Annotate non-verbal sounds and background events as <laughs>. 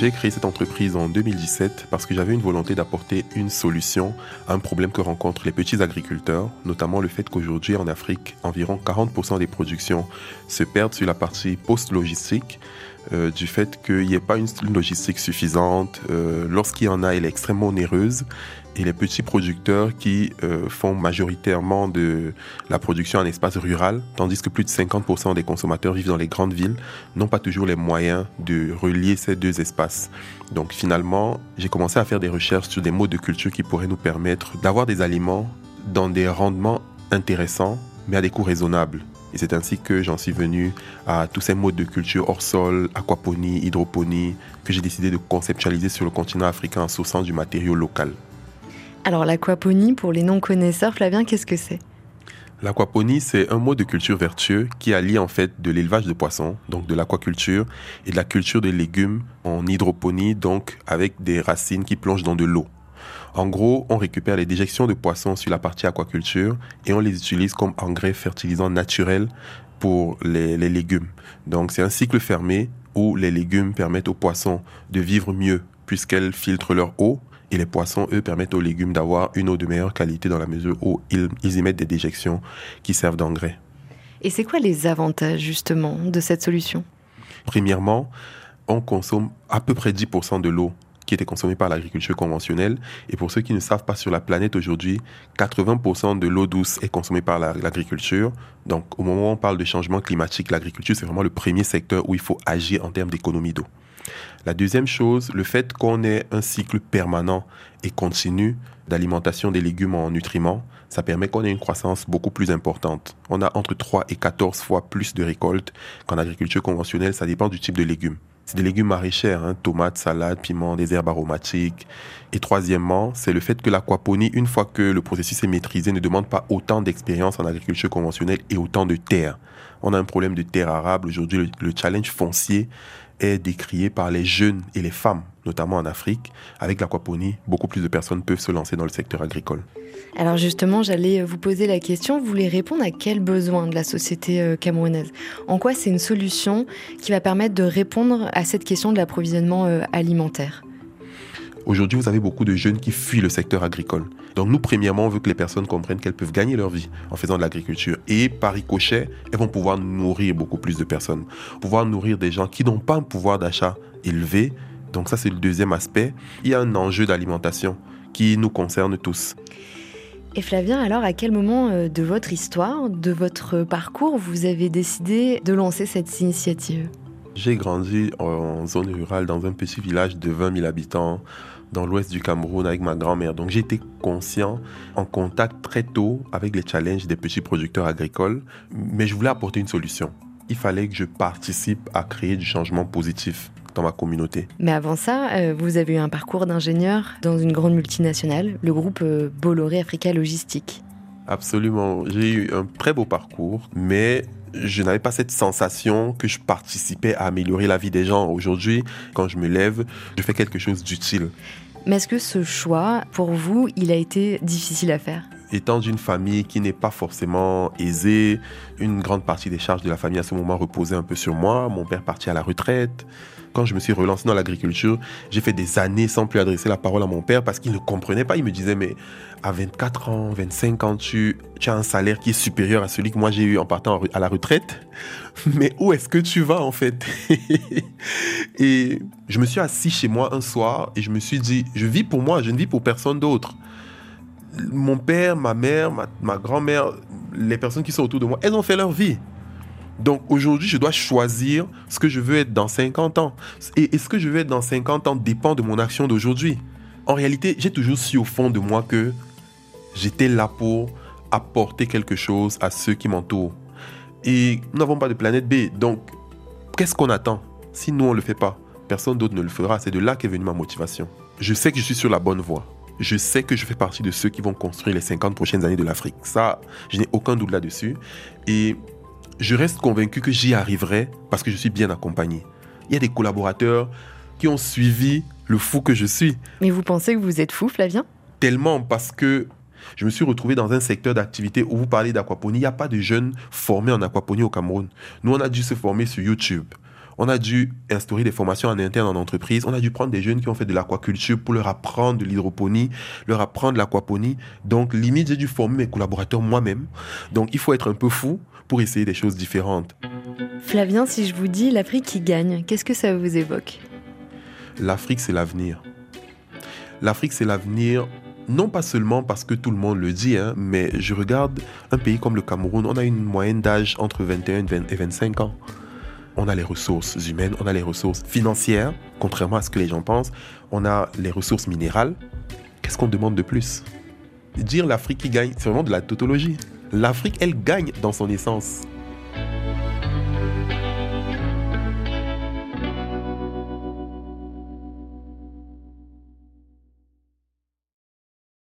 J'ai créé cette entreprise en 2017 parce que j'avais une volonté d'apporter une solution à un problème que rencontrent les petits agriculteurs, notamment le fait qu'aujourd'hui en Afrique, environ 40% des productions se perdent sur la partie post-logistique, euh, du fait qu'il n'y ait pas une logistique suffisante. Euh, lorsqu'il y en a, elle est extrêmement onéreuse. Et les petits producteurs qui euh, font majoritairement de la production en espace rural, tandis que plus de 50% des consommateurs vivent dans les grandes villes, n'ont pas toujours les moyens de relier ces deux espaces. Donc finalement, j'ai commencé à faire des recherches sur des modes de culture qui pourraient nous permettre d'avoir des aliments dans des rendements intéressants, mais à des coûts raisonnables. Et c'est ainsi que j'en suis venu à tous ces modes de culture hors sol, aquaponie, hydroponie, que j'ai décidé de conceptualiser sur le continent africain en sourçant du matériau local. Alors l'aquaponie, pour les non-connaisseurs, Flavien, qu'est-ce que c'est? L'aquaponie, c'est un mode de culture vertueux qui allie en fait de l'élevage de poissons, donc de l'aquaculture, et de la culture de légumes en hydroponie, donc avec des racines qui plongent dans de l'eau. En gros, on récupère les déjections de poissons sur la partie aquaculture et on les utilise comme engrais fertilisants naturels pour les, légumes. Donc c'est un cycle fermé où les légumes permettent aux poissons de vivre mieux puisqu'elles filtrent leur eau et les poissons, eux, permettent aux légumes d'avoir une eau de meilleure qualité dans la mesure où ils, ils y mettent des déjections qui servent d'engrais. Et c'est quoi les avantages justement de cette solution? Premièrement, on consomme à peu près 10% de l'eau qui était consommée par l'agriculture conventionnelle. Et pour ceux qui ne savent pas, sur la planète aujourd'hui, 80% de l'eau douce est consommée par l'agriculture. Donc au moment où on parle de changement climatique, l'agriculture, c'est vraiment le premier secteur où il faut agir en termes d'économie d'eau. La deuxième chose, le fait qu'on ait un cycle permanent et continu d'alimentation des légumes en nutriments, ça permet qu'on ait une croissance beaucoup plus importante. On a entre 3 et 14 fois plus de récoltes qu'en agriculture conventionnelle, ça dépend du type de légumes. C'est des légumes maraîchers, hein, tomates, salades, piments, des herbes aromatiques. Et troisièmement, c'est le fait que l'aquaponie, une fois que le processus est maîtrisé, ne demande pas autant d'expérience en agriculture conventionnelle et autant de terre. On a un problème de terre arable. Aujourd'hui, le, challenge foncier est décrié par les jeunes et les femmes, notamment en Afrique. Avec l'aquaponie, beaucoup plus de personnes peuvent se lancer dans le secteur agricole. Alors justement, j'allais vous poser la question, vous voulez répondre à quel besoin de la société euh, camerounaise? En quoi c'est une solution qui va permettre de répondre à cette question de l'approvisionnement euh, alimentaire? Aujourd'hui, vous avez beaucoup de jeunes qui fuient le secteur agricole. Donc nous, premièrement, on veut que les personnes comprennent qu'elles peuvent gagner leur vie en faisant de l'agriculture. Et par ricochet, elles vont pouvoir nourrir beaucoup plus de personnes. Pouvoir nourrir des gens qui n'ont pas un pouvoir d'achat élevé. Donc ça, c'est le deuxième aspect. Il y a un enjeu d'alimentation qui nous concerne tous. Et Flavien, alors à quel moment euh, de votre histoire, de votre parcours, vous avez décidé de lancer cette initiative? J'ai grandi en zone rurale dans un petit village de 20 000 habitants dans l'ouest du Cameroun avec ma grand-mère. Donc j'étais conscient, en contact très tôt avec les challenges des petits producteurs agricoles, mais je voulais apporter une solution. Il fallait que je participe à créer du changement positif dans ma communauté. Mais avant ça, euh, vous avez eu un parcours d'ingénieur dans une grande multinationale, le groupe euh, Bolloré Africa Logistique. Absolument. J'ai eu un très beau parcours, mais je n'avais pas cette sensation que je participais à améliorer la vie des gens. Aujourd'hui, quand je me lève, je fais quelque chose d'utile. Mais est-ce que ce choix, pour vous, il a été difficile à faire? Étant d'une famille qui n'est pas forcément aisée, une grande partie des charges de la famille à ce moment reposait un peu sur moi. Mon père partit à la retraite quand je me suis relancé dans l'agriculture, j'ai fait des années sans plus adresser la parole à mon père parce qu'il ne comprenait pas. Il me disait, mais à 24 ans, 25 ans, tu, tu as un salaire qui est supérieur à celui que moi j'ai eu en partant à la retraite. <laughs> Mais où est-ce que tu vas en fait? <laughs> Et je me suis assis chez moi un soir et je me suis dit, je vis pour moi, je ne vis pour personne d'autre. Mon père, ma mère, ma, grand-mère, les personnes qui sont autour de moi, elles ont fait leur vie. Donc aujourd'hui, je dois choisir ce que je veux être dans 50 ans. Et, ce que je veux être dans 50 ans dépend de mon action d'aujourd'hui. En réalité, j'ai toujours su au fond de moi que j'étais là pour apporter quelque chose à ceux qui m'entourent. Et nous n'avons pas de planète B. Donc, qu'est-ce qu'on attend? Si nous, on ne le fait pas, personne d'autre ne le fera. C'est de là qu'est venue ma motivation. Je sais que je suis sur la bonne voie. Je sais que je fais partie de ceux qui vont construire les 50 prochaines années de l'Afrique. Ça, je n'ai aucun doute là-dessus. Et je reste convaincu que j'y arriverai parce que je suis bien accompagné. Il y a des collaborateurs qui ont suivi le fou que je suis. Mais vous pensez que vous êtes fou, Flavien? Tellement parce que je me suis retrouvé dans un secteur d'activité où vous parlez d'aquaponie. Il n'y a pas de jeunes formés en aquaponie au Cameroun. Nous, on a dû se former sur YouTube. On a dû instaurer des formations en interne en entreprise. On a dû prendre des jeunes qui ont fait de l'aquaculture pour leur apprendre de l'hydroponie, leur apprendre l'aquaponie. Donc, limite, j'ai dû former mes collaborateurs moi-même. Donc, il faut être un peu fou pour essayer des choses différentes. Flavien, si je vous dis l'Afrique qui gagne, qu'est-ce que ça vous évoque? L'Afrique, c'est l'avenir. L'Afrique, c'est l'avenir non pas seulement parce que tout le monde le dit, hein, mais je regarde un pays comme le Cameroun, on a une moyenne d'âge entre 21 et 25 ans. On a les ressources humaines, on a les ressources financières, contrairement à ce que les gens pensent. On a les ressources minérales. Qu'est-ce qu'on demande de plus? Dire l'Afrique qui gagne, c'est vraiment de la tautologie. L'Afrique, elle gagne dans son essence.